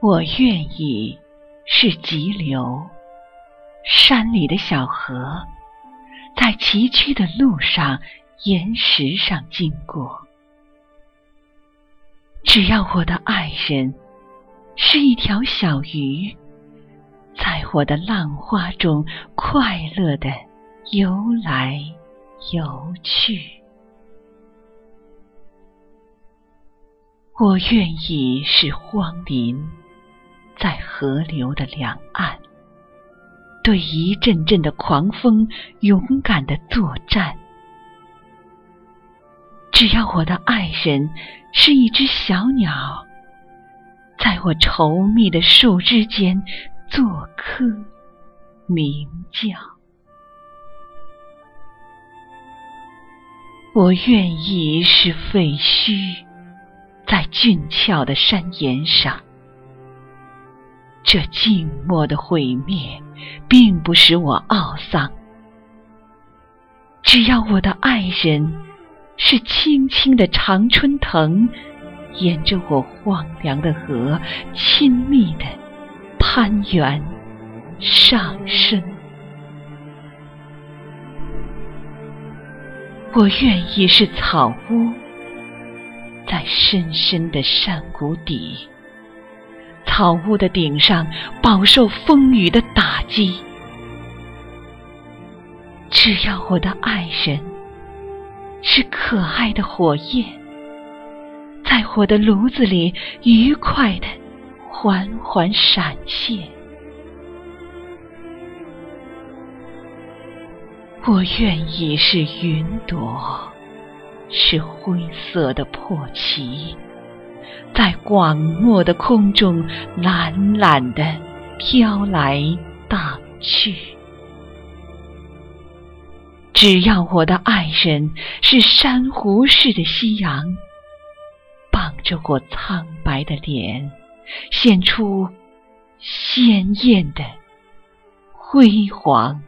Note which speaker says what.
Speaker 1: 我愿意是急流，山里的小河，在崎岖的路上、岩石上经过。只要我的爱人是一条小鱼，在我的浪花中快乐的游来游去。我愿意是荒林。河流的两岸，对一阵阵的狂风勇敢的作战。只要我的爱人是一只小鸟，在我稠密的树枝间做客鸣叫。我愿意是废墟，在峻峭的山岩上。这静默的毁灭，并不使我懊丧。只要我的爱人是青青的常春藤，沿着我荒凉的河，亲密的攀援上升。我愿意是草屋，在深深的山谷底。草屋的顶上饱受风雨的打击，只要我的爱人是可爱的火焰，在我的炉子里愉快的缓缓闪现。我愿意是云朵，是灰色的破旗。在广漠的空中懒懒地飘来荡去。只要我的爱人是珊瑚似的夕阳，傍着我苍白的脸，现出鲜艳的辉煌。